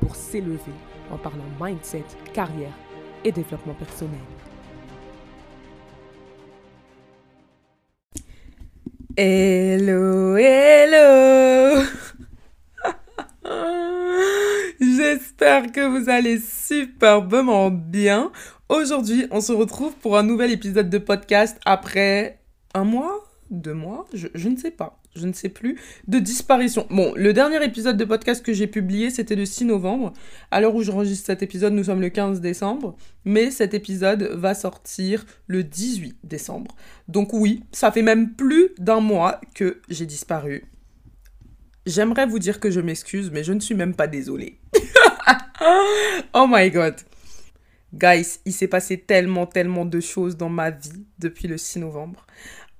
pour s'élever en parlant mindset, carrière et développement personnel. Hello, hello J'espère que vous allez superbement bien. Aujourd'hui, on se retrouve pour un nouvel épisode de podcast après un mois, deux mois, je, je ne sais pas je ne sais plus, de disparition. Bon, le dernier épisode de podcast que j'ai publié, c'était le 6 novembre. À l'heure où j'enregistre cet épisode, nous sommes le 15 décembre. Mais cet épisode va sortir le 18 décembre. Donc oui, ça fait même plus d'un mois que j'ai disparu. J'aimerais vous dire que je m'excuse, mais je ne suis même pas désolée. oh my god. Guys, il s'est passé tellement, tellement de choses dans ma vie depuis le 6 novembre.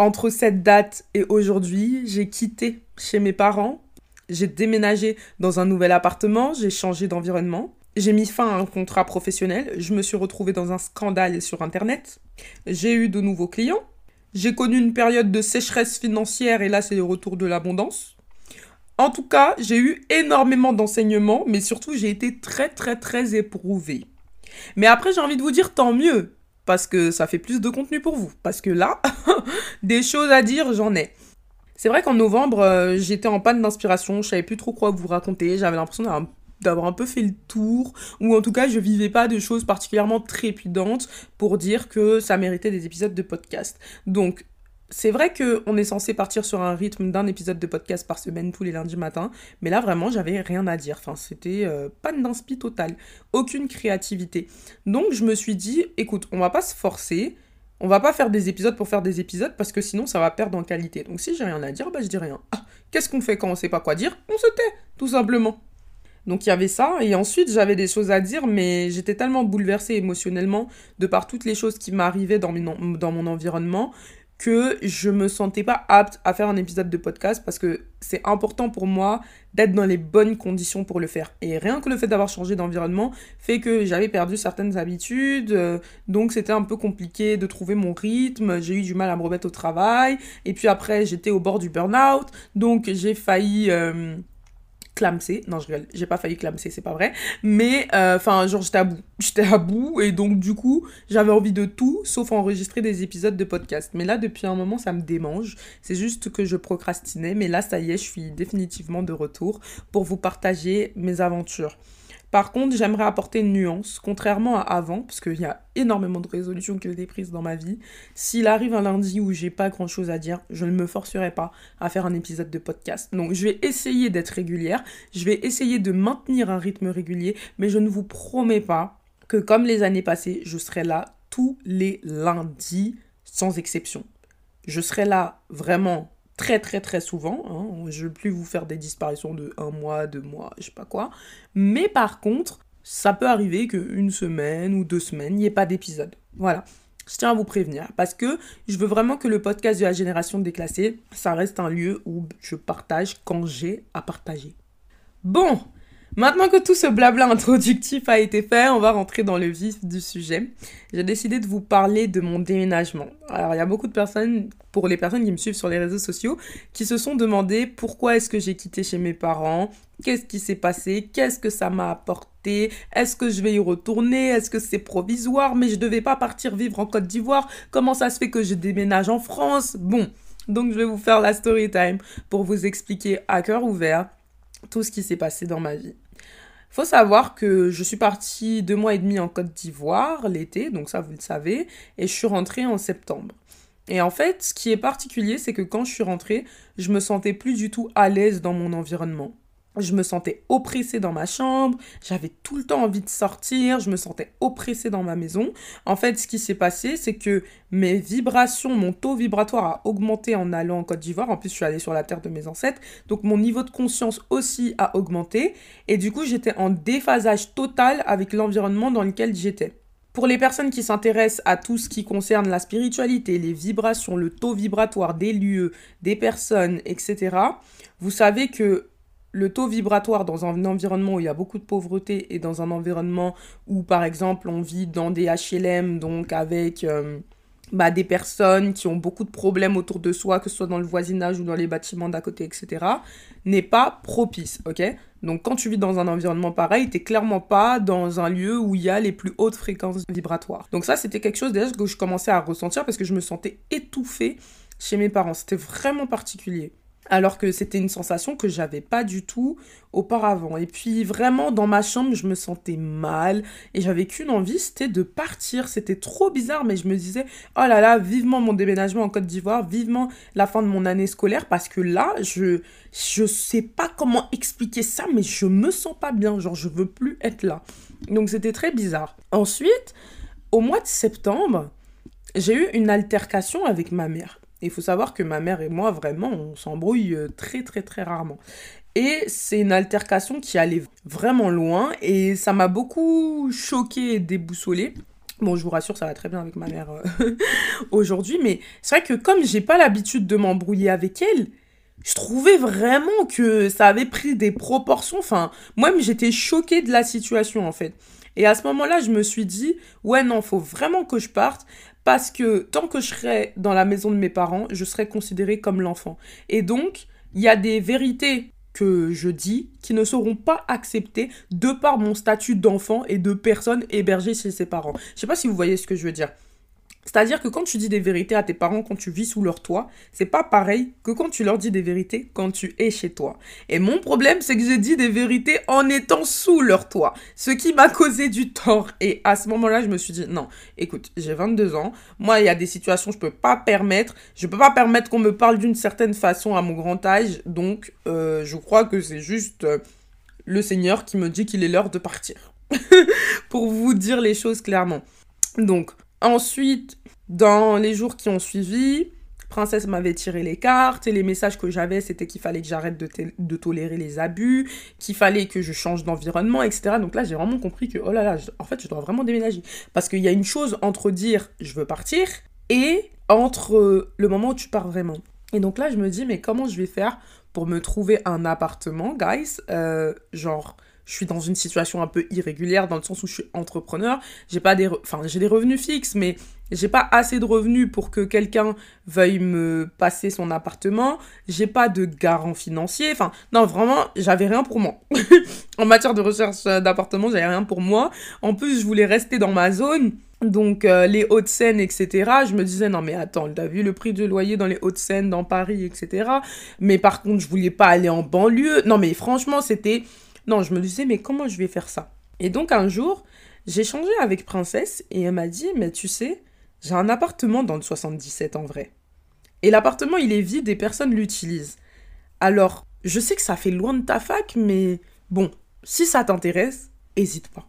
Entre cette date et aujourd'hui, j'ai quitté chez mes parents, j'ai déménagé dans un nouvel appartement, j'ai changé d'environnement, j'ai mis fin à un contrat professionnel, je me suis retrouvée dans un scandale sur Internet, j'ai eu de nouveaux clients, j'ai connu une période de sécheresse financière et là c'est le retour de l'abondance. En tout cas, j'ai eu énormément d'enseignements, mais surtout j'ai été très très très éprouvée. Mais après j'ai envie de vous dire tant mieux, parce que ça fait plus de contenu pour vous. Parce que là, des choses à dire, j'en ai. C'est vrai qu'en novembre, euh, j'étais en panne d'inspiration, je savais plus trop quoi vous raconter, j'avais l'impression d'avoir un peu fait le tour, ou en tout cas je vivais pas de choses particulièrement trépidantes pour dire que ça méritait des épisodes de podcast. Donc c'est vrai qu'on est censé partir sur un rythme d'un épisode de podcast par semaine tous les lundis matins, mais là vraiment j'avais rien à dire. Enfin, c'était euh, pas d'inspi total, aucune créativité. Donc je me suis dit, écoute, on va pas se forcer, on va pas faire des épisodes pour faire des épisodes parce que sinon ça va perdre en qualité. Donc si j'ai rien à dire, bah je dis rien. Ah, qu'est-ce qu'on fait quand on sait pas quoi dire? On se tait, tout simplement. Donc il y avait ça, et ensuite j'avais des choses à dire, mais j'étais tellement bouleversée émotionnellement de par toutes les choses qui m'arrivaient dans mon environnement que je me sentais pas apte à faire un épisode de podcast parce que c'est important pour moi d'être dans les bonnes conditions pour le faire. Et rien que le fait d'avoir changé d'environnement fait que j'avais perdu certaines habitudes, euh, donc c'était un peu compliqué de trouver mon rythme, j'ai eu du mal à me remettre au travail, et puis après j'étais au bord du burn-out, donc j'ai failli... Euh, Non, je rigole, j'ai pas failli clamser, c'est pas vrai. Mais, euh, enfin, genre, j'étais à bout. J'étais à bout, et donc, du coup, j'avais envie de tout, sauf enregistrer des épisodes de podcast. Mais là, depuis un moment, ça me démange. C'est juste que je procrastinais, mais là, ça y est, je suis définitivement de retour pour vous partager mes aventures. Par contre, j'aimerais apporter une nuance, contrairement à avant, parce qu'il y a énormément de résolutions ont été prises dans ma vie. S'il arrive un lundi où j'ai pas grand chose à dire, je ne me forcerai pas à faire un épisode de podcast. Donc, je vais essayer d'être régulière, je vais essayer de maintenir un rythme régulier, mais je ne vous promets pas que, comme les années passées, je serai là tous les lundis, sans exception. Je serai là vraiment très très très souvent. Hein. Je ne veux plus vous faire des disparitions de un mois, deux mois, je sais pas quoi. Mais par contre, ça peut arriver qu'une semaine ou deux semaines, il n'y ait pas d'épisode. Voilà. Je tiens à vous prévenir parce que je veux vraiment que le podcast de la génération déclassée, ça reste un lieu où je partage quand j'ai à partager. Bon, Maintenant que tout ce blabla introductif a été fait, on va rentrer dans le vif du sujet. J'ai décidé de vous parler de mon déménagement. Alors, il y a beaucoup de personnes, pour les personnes qui me suivent sur les réseaux sociaux, qui se sont demandé pourquoi est-ce que j'ai quitté chez mes parents, qu'est-ce qui s'est passé, qu'est-ce que ça m'a apporté, est-ce que je vais y retourner, est-ce que c'est provisoire, mais je devais pas partir vivre en Côte d'Ivoire, comment ça se fait que je déménage en France? Bon, donc je vais vous faire la story time pour vous expliquer à cœur ouvert tout ce qui s'est passé dans ma vie. Faut savoir que je suis partie deux mois et demi en Côte d'Ivoire l'été, donc ça vous le savez, et je suis rentrée en septembre. Et en fait, ce qui est particulier, c'est que quand je suis rentrée, je me sentais plus du tout à l'aise dans mon environnement. Je me sentais oppressée dans ma chambre, j'avais tout le temps envie de sortir, je me sentais oppressée dans ma maison. En fait, ce qui s'est passé, c'est que mes vibrations, mon taux vibratoire a augmenté en allant en Côte d'Ivoire. En plus, je suis allée sur la terre de mes ancêtres. Donc, mon niveau de conscience aussi a augmenté. Et du coup, j'étais en déphasage total avec l'environnement dans lequel j'étais. Pour les personnes qui s'intéressent à tout ce qui concerne la spiritualité, les vibrations, le taux vibratoire des lieux, des personnes, etc., vous savez que le taux vibratoire dans un environnement où il y a beaucoup de pauvreté et dans un environnement où, par exemple, on vit dans des HLM, donc avec euh, bah, des personnes qui ont beaucoup de problèmes autour de soi, que ce soit dans le voisinage ou dans les bâtiments d'à côté, etc., n'est pas propice, ok? Donc quand tu vis dans un environnement pareil, t'es clairement pas dans un lieu où il y a les plus hautes fréquences vibratoires. Donc ça, c'était quelque chose déjà que je commençais à ressentir parce que je me sentais étouffée chez mes parents. C'était vraiment particulier alors que c'était une sensation que j'avais pas du tout auparavant. Et puis vraiment dans ma chambre, je me sentais mal et j'avais qu'une envie, c'était de partir. C'était trop bizarre, mais je me disais oh là là, vivement mon déménagement en Côte d'Ivoire, vivement la fin de mon année scolaire parce que là, je je sais pas comment expliquer ça, mais je me sens pas bien, genre je veux plus être là. Donc c'était très bizarre. Ensuite, au mois de septembre, j'ai eu une altercation avec ma mère. Il faut savoir que ma mère et moi, vraiment, on s'embrouille euh, très très très rarement. Et c'est une altercation qui allait vraiment loin et ça m'a beaucoup choqué et déboussolé. Bon, je vous rassure, ça va très bien avec ma mère euh, aujourd'hui, mais c'est vrai que comme j'ai pas l'habitude de m'embrouiller avec elle, je trouvais vraiment que ça avait pris des proportions. Enfin, moi-même, j'étais choquée de la situation en fait. Et à ce moment-là, je me suis dit, ouais, non, faut vraiment que je parte parce que tant que je serai dans la maison de mes parents, je serai considérée comme l'enfant. Et donc, il y a des vérités que je dis qui ne seront pas acceptées de par mon statut d'enfant et de personne hébergée chez ses parents. Je ne sais pas si vous voyez ce que je veux dire. C'est-à-dire que quand tu dis des vérités à tes parents quand tu vis sous leur toit, c'est pas pareil que quand tu leur dis des vérités quand tu es chez toi. Et mon problème, c'est que j'ai dit des vérités en étant sous leur toit, ce qui m'a causé du tort. Et à ce moment-là, je me suis dit non, écoute, j'ai 22 ans, moi il y a des situations je peux pas permettre, je peux pas permettre qu'on me parle d'une certaine façon à mon grand âge, donc euh, je crois que c'est juste euh, le Seigneur qui me dit qu'il est l'heure de partir. Pour vous dire les choses clairement. Donc, Ensuite, dans les jours qui ont suivi, Princesse m'avait tiré les cartes et les messages que j'avais, c'était qu'il fallait que j'arrête de, tolérer les abus, qu'il fallait que je change d'environnement, etc. Donc là, j'ai vraiment compris que, oh là là, en fait, je dois vraiment déménager. Parce qu'il y a une chose entre dire je veux partir et entre le moment où tu pars vraiment. Et donc là, je me dis, mais comment je vais faire pour me trouver un appartement, guys euh, Genre, je suis dans une situation un peu irrégulière dans le sens où je suis entrepreneur. J'ai pas des, enfin j'ai des revenus fixes, mais j'ai pas assez de revenus pour que quelqu'un veuille me passer son appartement. J'ai pas de garant financier. Enfin, non, vraiment, j'avais rien pour moi. en matière de recherche d'appartement, j'avais rien pour moi. En plus, je voulais rester dans ma zone. Donc euh, les Hauts-de-Seine, etc. Je me disais, non mais attends, t'as vu le prix du loyer dans les Hauts-de-Seine, dans Paris, etc. Mais par contre, je voulais pas aller en banlieue. Non mais franchement, c'était non, je me disais, mais comment je vais faire ça? Et donc un jour, j'ai changé avec Princesse et elle m'a dit, mais tu sais, j'ai un appartement dans le 77 en vrai. Et l'appartement, il est vide et personne l'utilise. Alors, je sais que ça fait loin de ta fac, mais bon, si ça t'intéresse, hésite pas.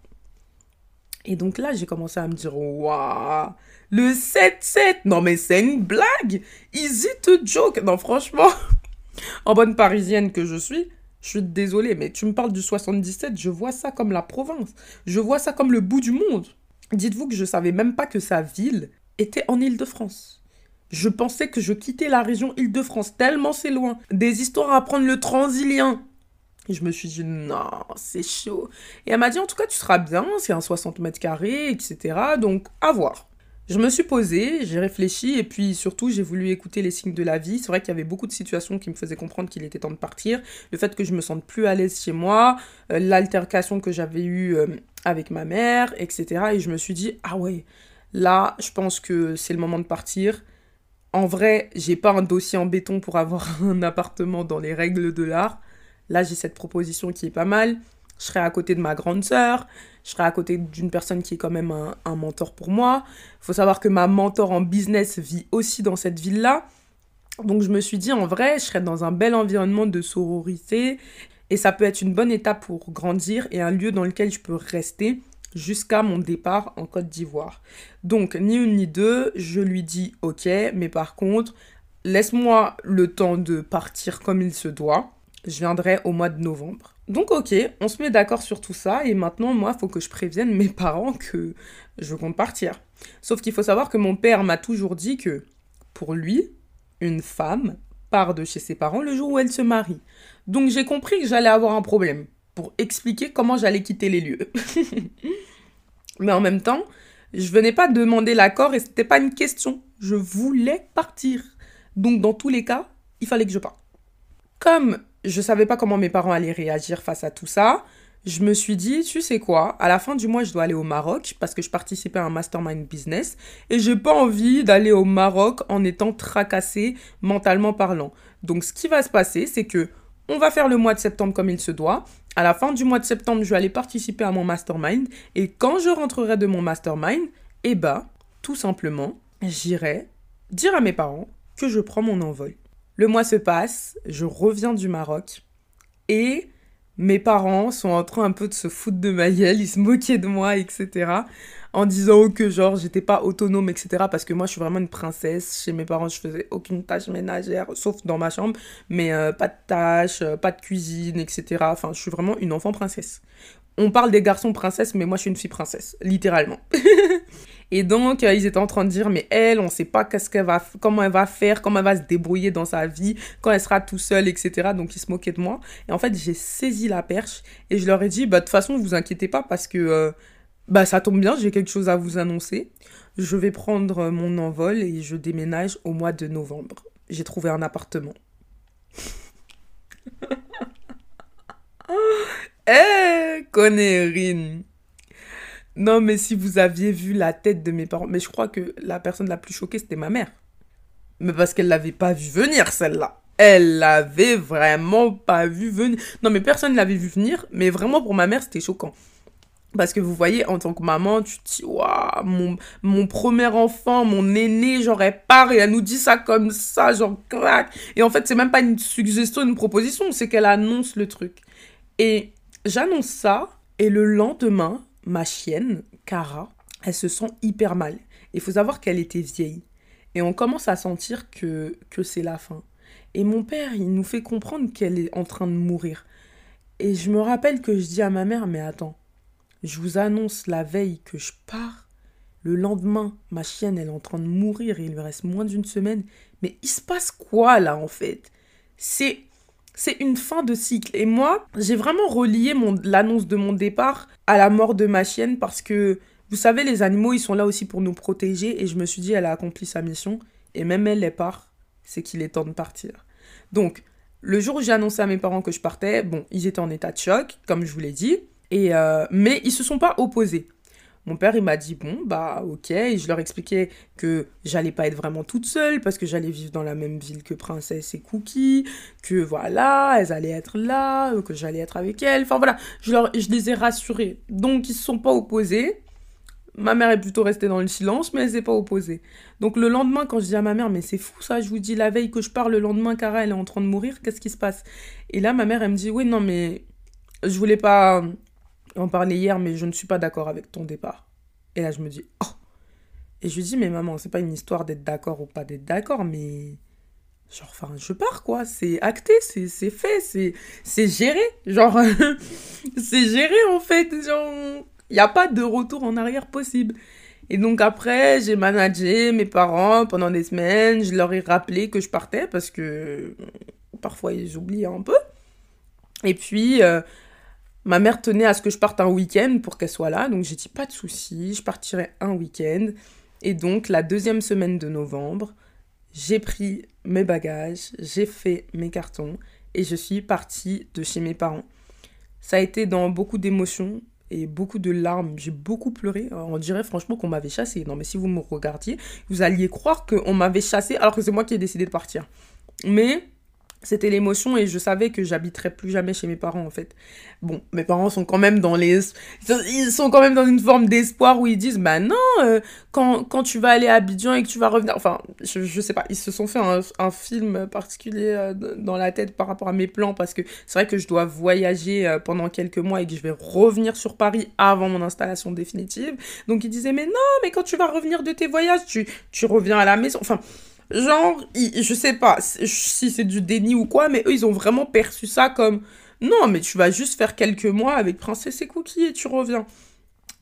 Et donc là, j'ai commencé à me dire, waouh, le 7-7, non mais c'est une blague, easy to joke. Non, franchement, en bonne parisienne que je suis, je suis désolée, mais tu me parles du 77, je vois ça comme la province. Je vois ça comme le bout du monde. Dites-vous que je savais même pas que sa ville était en Île-de-France. Je pensais que je quittais la région Île-de-France, tellement c'est loin. Des histoires à prendre le transilien. Je me suis dit, non, c'est chaud. Et elle m'a dit, en tout cas, tu seras bien, c'est un 60 mètres carrés, etc. Donc, à voir. Je me suis posée, j'ai réfléchi et puis surtout j'ai voulu écouter les signes de la vie. C'est vrai qu'il y avait beaucoup de situations qui me faisaient comprendre qu'il était temps de partir. Le fait que je me sente plus à l'aise chez moi, euh, l'altercation que j'avais eue euh, avec ma mère, etc. Et je me suis dit, ah ouais, là je pense que c'est le moment de partir. En vrai, j'ai pas un dossier en béton pour avoir un appartement dans les règles de l'art. Là j'ai cette proposition qui est pas mal je serai à côté de ma grande sœur, je serai à côté d'une personne qui est quand même un, mentor pour moi. Il faut savoir que ma mentor en business vit aussi dans cette ville-là. Donc je me suis dit, en vrai, je serais dans un bel environnement de sororité Et ça peut être une bonne étape pour grandir et un lieu dans lequel je peux rester jusqu'à mon départ en Côte d'Ivoire. Donc, ni une ni deux, je lui dis ok, mais par contre, laisse-moi le temps de partir comme il se doit. Je viendrai au mois de novembre. Donc ok, on se met d'accord sur tout ça et maintenant moi il faut que je prévienne mes parents que je compte partir. Sauf qu'il faut savoir que mon père m'a toujours dit que pour lui, une femme part de chez ses parents le jour où elle se marie. Donc j'ai compris que j'allais avoir un problème pour expliquer comment j'allais quitter les lieux. Mais en même temps, je venais pas demander l'accord et c'était pas une question. Je voulais partir. Donc dans tous les cas, il fallait que je parte. Comme je savais pas comment mes parents allaient réagir face à tout ça. Je me suis dit, tu sais quoi, à la fin du mois, je dois aller au Maroc parce que je participais à un mastermind business et j'ai pas envie d'aller au Maroc en étant tracassé mentalement parlant. Donc, ce qui va se passer, c'est que on va faire le mois de septembre comme il se doit. À la fin du mois de septembre, je vais aller participer à mon mastermind et quand je rentrerai de mon mastermind, eh ben, tout simplement, j'irai dire à mes parents que je prends mon envol. Le mois se passe, je reviens du Maroc et mes parents sont en train un peu de se foutre de ma gueule, ils se moquaient de moi, etc. En disant que genre j'étais pas autonome, etc. Parce que moi je suis vraiment une princesse. Chez mes parents je faisais aucune tâche ménagère, sauf dans ma chambre. Mais euh, pas de tâches, euh, pas de cuisine, etc. Enfin je suis vraiment une enfant princesse. On parle des garçons princesses, mais moi je suis une fille princesse, littéralement. Et donc, euh, ils étaient en train de dire, mais elle, on ne sait pas qu'est-ce qu'elle va, comment elle va faire, comment elle va se débrouiller dans sa vie, quand elle sera tout seule, etc. Donc, ils se moquaient de moi. Et en fait, j'ai saisi la perche et je leur ai dit, bah, de toute façon, vous inquiétez pas parce que, euh, bah, ça tombe bien, j'ai quelque chose à vous annoncer. Je vais prendre mon envol et je déménage au mois de novembre. J'ai trouvé un appartement. Eh, connerine non, mais si vous aviez vu la tête de mes parents, mais je crois que la personne la plus choquée, c'était ma mère. Mais parce qu'elle l'avait pas vu venir, celle-là. Elle l'avait vraiment pas vu venir. Non, mais personne ne l'avait vu venir, mais vraiment pour ma mère, c'était choquant. Parce que vous voyez, en tant que maman, tu te dis, waouh, mon, mon premier enfant, mon aîné, j'aurais pas, et elle nous dit ça comme ça, genre, crac. Et en fait, c'est même pas une suggestion, une proposition, c'est qu'elle annonce le truc. Et j'annonce ça, et le lendemain, ma chienne, Cara, elle se sent hyper mal. Il faut savoir qu'elle était vieille. Et on commence à sentir que, que c'est la fin. Et mon père, il nous fait comprendre qu'elle est en train de mourir. Et je me rappelle que je dis à ma mère, mais attends, je vous annonce la veille que je pars. Le lendemain, ma chienne, elle est en train de mourir et il lui reste moins d'une semaine. Mais il se passe quoi là en fait? C'est c'est une fin de cycle. Et moi, j'ai vraiment relié l'annonce de mon départ à la mort de ma chienne parce que, vous savez, les animaux, ils sont là aussi pour nous protéger. Et je me suis dit, elle a accompli sa mission. Et même elle, elle part, c'est qu'il est temps de partir. Donc, le jour où j'ai annoncé à mes parents que je partais, bon, ils étaient en état de choc, comme je vous l'ai dit. Et euh, mais ils se sont pas opposés. Mon père, il m'a dit, bon, bah ok, et je leur expliquais que j'allais pas être vraiment toute seule parce que j'allais vivre dans la même ville que Princesse et Cookie, que voilà, elles allaient être là, euh, que j'allais être avec elles. Enfin voilà, je, leur, je les ai rassurés. Donc ils se sont pas opposés. Ma mère est plutôt restée dans le silence, mais elle s'est pas opposée. Donc le lendemain, quand je dis à ma mère, mais c'est fou ça, je vous dis la veille que je pars, le lendemain, Cara, elle est en train de mourir, qu'est-ce qui se passe? Et là, ma mère, elle me dit, oui, non, mais je voulais pas on parlait hier, mais je ne suis pas d'accord avec ton départ. Et là, je me dis, oh. Et je lui dis, mais maman, c'est pas une histoire d'être d'accord ou pas d'être d'accord, mais. Genre, enfin, je pars, quoi. C'est acté, c'est fait, c'est géré. Genre, c'est géré, en fait. Genre, il n'y a pas de retour en arrière possible. Et donc après, j'ai managé mes parents pendant des semaines. Je leur ai rappelé que je partais parce que parfois ils oublient un peu. Et puis, euh, Ma mère tenait à ce que je parte un week-end pour qu'elle soit là, donc j'ai dit pas de souci, je partirai un week-end. Et donc la deuxième semaine de novembre, j'ai pris mes bagages, j'ai fait mes cartons et je suis partie de chez mes parents. Ça a été dans beaucoup d'émotions et beaucoup de larmes. J'ai beaucoup pleuré. On dirait franchement qu'on m'avait chassé. Non mais si vous me regardiez, vous alliez croire qu'on m'avait chassé alors que c'est moi qui ai décidé de partir. Mais c'était l'émotion et je savais que j'habiterais plus jamais chez mes parents en fait. Bon, mes parents sont quand même dans les ils sont quand même dans une forme d'espoir où ils disent bah non euh, quand, quand tu vas aller à Abidjan et que tu vas revenir enfin je, je sais pas, ils se sont fait un, un film particulier euh, dans la tête par rapport à mes plans parce que c'est vrai que je dois voyager euh, pendant quelques mois et que je vais revenir sur Paris avant mon installation définitive. Donc ils disaient mais non, mais quand tu vas revenir de tes voyages, tu tu reviens à la maison. Enfin Genre, je sais pas si c'est du déni ou quoi, mais eux, ils ont vraiment perçu ça comme non, mais tu vas juste faire quelques mois avec Princesse et Cookie et tu reviens.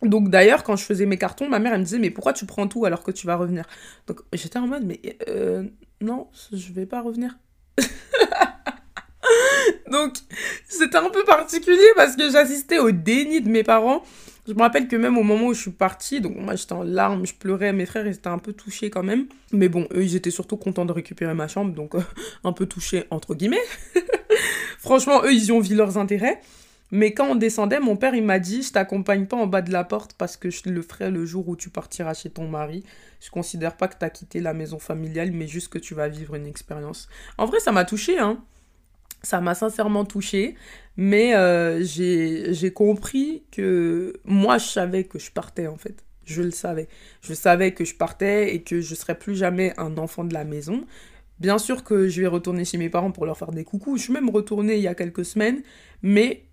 Donc d'ailleurs, quand je faisais mes cartons, ma mère, elle me disait, mais pourquoi tu prends tout alors que tu vas revenir? Donc j'étais en mode, mais euh, non, je vais pas revenir. Donc c'était un peu particulier parce que j'assistais au déni de mes parents je me rappelle que même au moment où je suis partie, donc moi j'étais en larmes, je pleurais, mes frères étaient un peu touchés quand même. Mais bon, eux ils étaient surtout contents de récupérer ma chambre, donc euh, un peu touchés entre guillemets. Franchement, eux ils y ont vu leurs intérêts. Mais quand on descendait, mon père il m'a dit Je t'accompagne pas en bas de la porte parce que je le ferai le jour où tu partiras chez ton mari. Je considère pas que tu as quitté la maison familiale, mais juste que tu vas vivre une expérience. En vrai, ça m'a touché, hein. Ça m'a sincèrement touchée. Mais euh, j'ai compris que moi, je savais que je partais, en fait. Je le savais. Je savais que je partais et que je serais plus jamais un enfant de la maison. Bien sûr que je vais retourner chez mes parents pour leur faire des coucous. Je suis même retournée il y a quelques semaines. Mais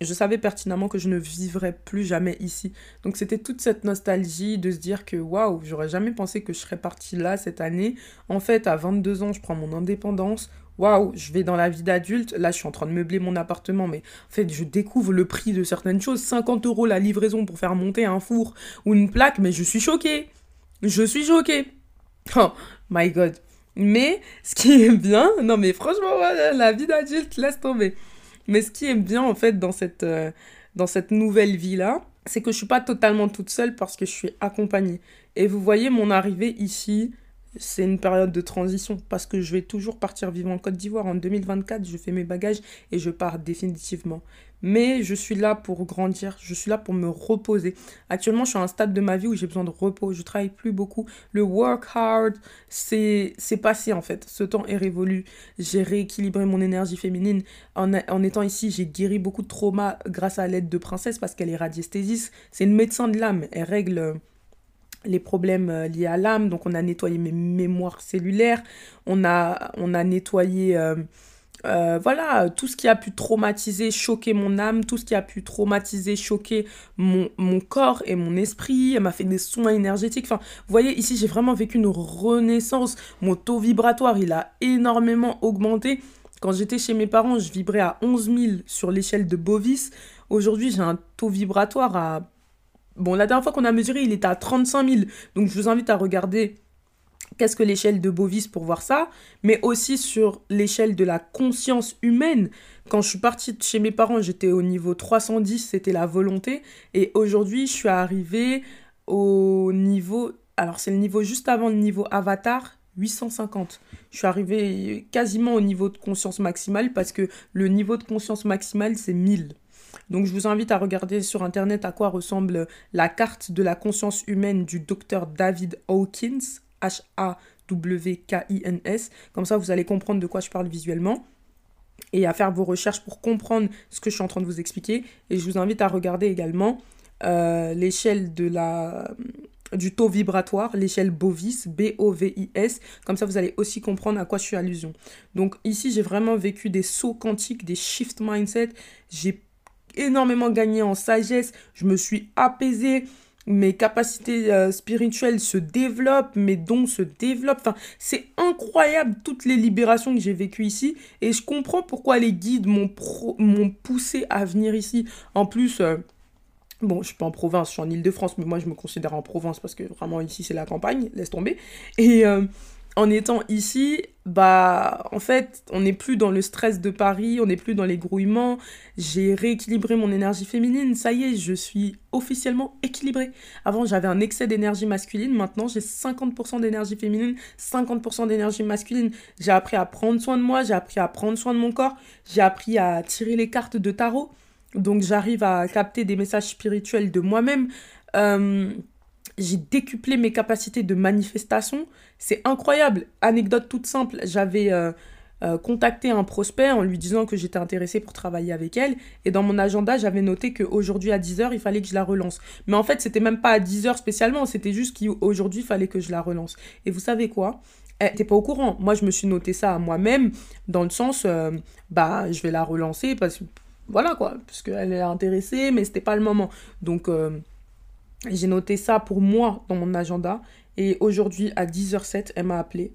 je savais pertinemment que je ne vivrais plus jamais ici. Donc c'était toute cette nostalgie de se dire que waouh, j'aurais jamais pensé que je serais partie là cette année. En fait, à 22 ans, je prends mon indépendance waouh, je vais dans la vie d'adulte, là je suis en train de meubler mon appartement, mais en fait je découvre le prix de certaines choses, 50 euros la livraison pour faire monter un four ou une plaque, mais je suis choquée. Je suis choquée. Oh my god. Mais ce qui est bien, non mais franchement, la vie d'adulte, laisse tomber. Mais ce qui est bien en fait dans cette, euh, dans cette nouvelle vie-là, c'est que je suis pas totalement toute seule parce que je suis accompagnée. Et vous voyez mon arrivée ici, c'est une période de transition parce que je vais toujours partir vivre en Côte d'Ivoire. En 2024, je fais mes bagages et je pars définitivement. Mais je suis là pour grandir, je suis là pour me reposer. Actuellement, je suis à un stade de ma vie où j'ai besoin de repos, je travaille plus beaucoup. Le work hard, c'est passé en fait. Ce temps est révolu. J'ai rééquilibré mon énergie féminine. En, en étant ici, j'ai guéri beaucoup de traumas grâce à l'aide de Princesse parce qu'elle est radiesthésiste. C'est une médecin de l'âme. Elle règle les problèmes euh, liés à l'âme. Donc on a nettoyé mes mémoires cellulaires, on a, on a nettoyé euh, euh, voilà, tout ce qui a pu traumatiser, choquer mon âme, tout ce qui a pu traumatiser, choquer mon, corps et mon esprit. Elle m'a fait des soins énergétiques. Enfin, vous voyez, ici, j'ai vraiment vécu une renaissance. Mon taux vibratoire, il a énormément augmenté. Quand j'étais chez mes parents, je vibrais à 11 000 sur l'échelle de Bovis. Aujourd'hui, j'ai un taux vibratoire à Bon, la dernière fois qu'on a mesuré, il était à 35 000. Donc, je vous invite à regarder qu'est-ce que l'échelle de Bovis pour voir ça, mais aussi sur l'échelle de la conscience humaine. Quand je suis partie chez mes parents, j'étais au niveau 310, c'était la volonté. Et aujourd'hui, je suis arrivée au niveau... Alors, c'est le niveau juste avant le niveau avatar, 850. Je suis arrivée quasiment au niveau de conscience maximale parce que le niveau de conscience maximale, c'est 1000. Donc je vous invite à regarder sur Internet à quoi ressemble la carte de la conscience humaine du docteur David Hawkins, H-A-W-K-I-N-S. Comme ça, vous allez comprendre de quoi je parle visuellement et à faire vos recherches pour comprendre ce que je suis en train de vous expliquer. Et je vous invite à regarder également euh, l'échelle du taux vibratoire, l'échelle Bovis, B-O-V-I-S. Comme ça, vous allez aussi comprendre à quoi je suis allusion. Donc ici, j'ai vraiment vécu des sauts quantiques, des shift mindset. J'ai énormément gagné en sagesse, je me suis apaisée, mes capacités euh, spirituelles se développent, mes dons se développent. Enfin, c'est incroyable toutes les libérations que j'ai vécues ici. Et je comprends pourquoi les guides m'ont poussé à venir ici. En plus, euh, bon, je suis pas en province, je suis en Ile-de-France, mais moi je me considère en province parce que vraiment ici c'est la campagne, laisse tomber. Et euh, en étant ici, bah, en fait, on n'est plus dans le stress de Paris, on n'est plus dans les grouillements. J'ai rééquilibré mon énergie féminine. Ça y est, je suis officiellement équilibrée. Avant, j'avais un excès d'énergie masculine. Maintenant, j'ai 50% d'énergie féminine, 50% d'énergie masculine. J'ai appris à prendre soin de moi, j'ai appris à prendre soin de mon corps, j'ai appris à tirer les cartes de tarot. Donc, j'arrive à capter des messages spirituels de moi-même. Euh, j'ai décuplé mes capacités de manifestation. C'est incroyable. Anecdote toute simple, j'avais... Euh, euh, contacter un prospect en lui disant que j'étais intéressée pour travailler avec elle. Et dans mon agenda, j'avais noté qu'aujourd'hui à 10h, il fallait que je la relance. Mais en fait, c'était même pas à 10h spécialement, c'était juste qu'aujourd'hui, il fallait que je la relance. Et vous savez quoi? Elle n'était pas au courant. Moi, je me suis noté ça à moi-même, dans le sens, euh, bah, je vais la relancer parce voilà quoi, parce qu'elle est intéressée, mais c'était pas le moment. Donc, j'ai noté ça pour moi dans mon agenda. Et aujourd'hui, à 10h07, elle m'a appelé.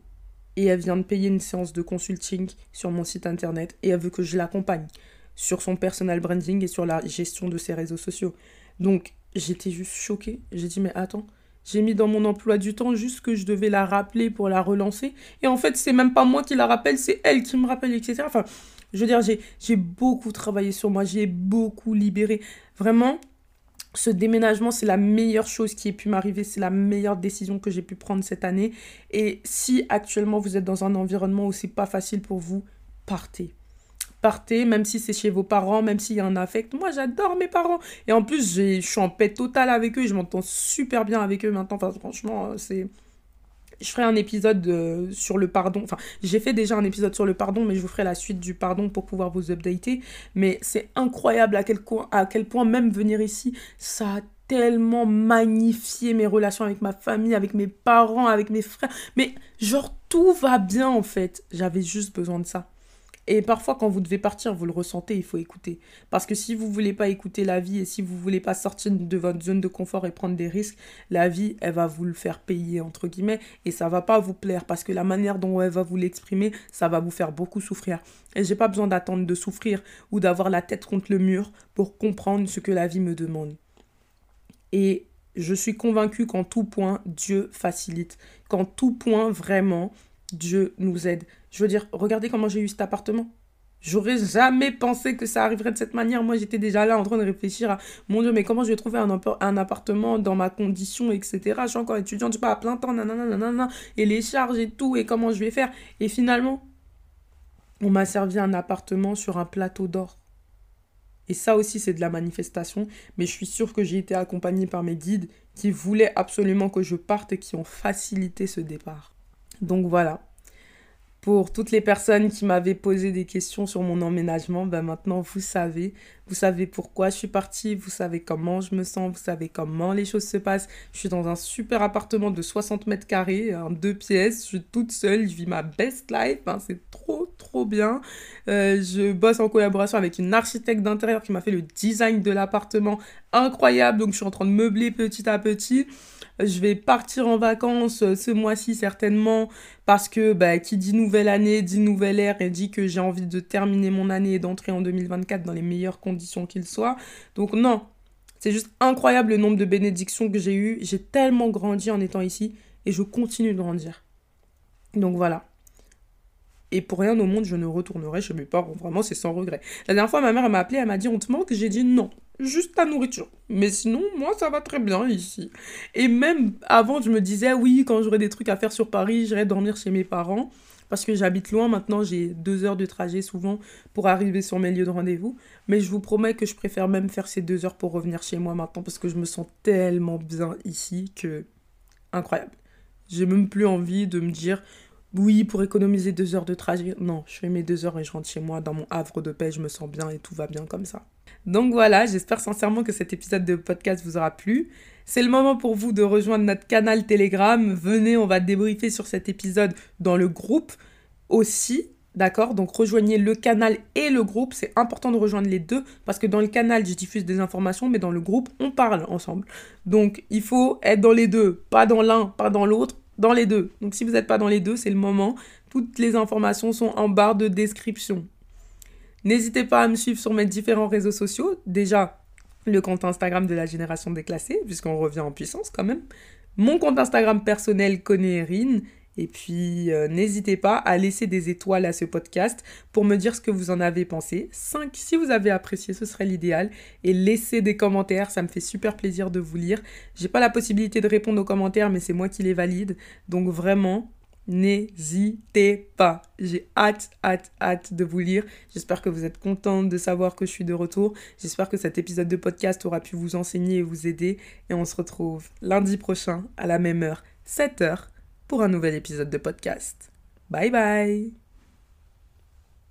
Et elle vient de payer une séance de consulting sur mon site internet. Et elle veut que je l'accompagne sur son personal branding et sur la gestion de ses réseaux sociaux. Donc, j'étais juste choquée. J'ai dit, mais attends, j'ai mis dans mon emploi du temps juste que je devais la rappeler pour la relancer. Et en fait, c'est même pas moi qui la rappelle, c'est elle qui me rappelle, etc. Enfin, je veux dire, j'ai beaucoup travaillé sur moi, j'ai beaucoup libéré. Vraiment, ce déménagement, c'est la meilleure chose qui ait pu m'arriver, c'est la meilleure décision que j'ai pu prendre cette année. Et si actuellement vous êtes dans un environnement où c'est pas facile pour vous, partez partez, même si c'est chez vos parents, même s'il y a un affect. Moi, j'adore mes parents. Et en plus, je suis en paix totale avec eux. Je m'entends super bien avec eux maintenant. Enfin, franchement, euh, c'est... Je ferai un épisode euh, sur le pardon. Enfin, j'ai fait déjà un épisode sur le pardon, mais je vous ferai la suite du pardon pour pouvoir vous updater. Mais c'est incroyable à quel, à quel point même venir ici, ça a tellement magnifié mes relations avec ma famille, avec mes parents, avec mes frères. Mais genre, tout va bien en fait. J'avais juste besoin de ça. Et parfois, quand vous devez partir, vous le ressentez, il faut écouter. Parce que si vous voulez pas écouter la vie et si vous voulez pas sortir de votre zone de confort et prendre des risques, la vie, elle va vous le faire payer, entre guillemets, et ça va pas vous plaire parce que la manière dont elle va vous l'exprimer, ça va vous faire beaucoup souffrir. Et j'ai pas besoin d'attendre de souffrir ou d'avoir la tête contre le mur pour comprendre ce que la vie me demande. Et je suis convaincue qu'en tout point, Dieu facilite. Qu'en tout point, vraiment, Dieu nous aide. Je veux dire, regardez comment j'ai eu cet appartement. J'aurais jamais pensé que ça arriverait de cette manière. Moi, j'étais déjà là en train de réfléchir à mon Dieu, mais comment je vais trouver un, un appartement dans ma condition, etc. Je suis encore étudiante, je suis pas à plein temps, nanana, nanana, et les charges et tout, et comment je vais faire. Et finalement, on m'a servi un appartement sur un plateau d'or. Et ça aussi, c'est de la manifestation. Mais je suis sûre que j'ai été accompagnée par mes guides qui voulaient absolument que je parte et qui ont facilité ce départ. Donc voilà. Pour toutes les personnes qui m'avaient posé des questions sur mon emménagement, ben maintenant vous savez, vous savez pourquoi je suis partie, vous savez comment je me sens, vous savez comment les choses se passent. Je suis dans un super appartement de 60 mètres carrés, en deux pièces, je suis toute seule, je vis ma best life, hein, c'est trop trop bien. Euh, je bosse en collaboration avec une architecte d'intérieur qui m'a fait le design de l'appartement incroyable, donc je suis en train de meubler petit à petit. Je vais partir en vacances euh, ce mois-ci certainement parce que bah, qui dit nouvelle année dit nouvelle ère et dit que j'ai envie de terminer mon année et d'entrer en 2024 dans les meilleures conditions qu'il soit. Donc non, c'est juste incroyable le nombre de bénédictions que j'ai eues. J'ai tellement grandi en étant ici et je continue de grandir. Donc voilà. Et pour rien au monde, je ne retournerai chez mes parents. Vraiment, c'est sans regret. La dernière fois, ma mère m'a appelé, elle m'a dit On te manque? J'ai dit non juste ta nourriture. Mais sinon, moi, ça va très bien ici. Et même avant, je me disais, oui, quand j'aurai des trucs à faire sur Paris, j'irai dormir chez mes parents. Parce que j'habite loin, maintenant j'ai deux heures de trajet souvent pour arriver sur mes lieux de rendez-vous. Mais je vous promets que je préfère même faire ces deux heures pour revenir chez moi maintenant parce que je me sens tellement bien ici que... Incroyable. J'ai même plus envie de me dire, oui, pour économiser deux heures de trajet. Non, je fais mes deux heures et je rentre chez moi dans mon havre de paix, je me sens bien et tout va bien comme ça. Donc voilà, j'espère sincèrement que cet épisode de podcast vous aura plu. C'est le moment pour vous de rejoindre notre canal Telegram. Venez, on va débriefer sur cet épisode dans le groupe aussi. D'accord? Donc rejoignez le canal et le groupe. C'est important de rejoindre les deux parce que dans le canal, je diffuse des informations, mais dans le groupe, on parle ensemble. Donc il faut être dans les deux. Pas dans l'un, pas dans l'autre, dans les deux. Donc si vous n'êtes pas dans les deux, c'est le moment. Toutes les informations sont en barre de description. N'hésitez pas à me suivre sur mes différents réseaux sociaux. Déjà, le compte Instagram de la génération déclassée, puisqu'on revient en puissance quand même. Mon compte Instagram personnel, Erin. Et puis, euh, n'hésitez pas à laisser des étoiles à ce podcast pour me dire ce que vous en avez pensé. 5 si vous avez apprécié, ce serait l'idéal. Et laissez des commentaires, ça me fait super plaisir de vous lire. J'ai pas la possibilité de répondre aux commentaires, mais c'est moi qui les valide. Donc vraiment, n'hésitez pas. J'ai hâte, hâte, hâte de vous lire. J'espère que vous êtes contente de savoir que je suis de retour. J'espère que cet épisode de podcast aura pu vous enseigner et vous aider. Et on se retrouve lundi prochain à la même heure, 7h, pour un nouvel épisode de podcast. Bye bye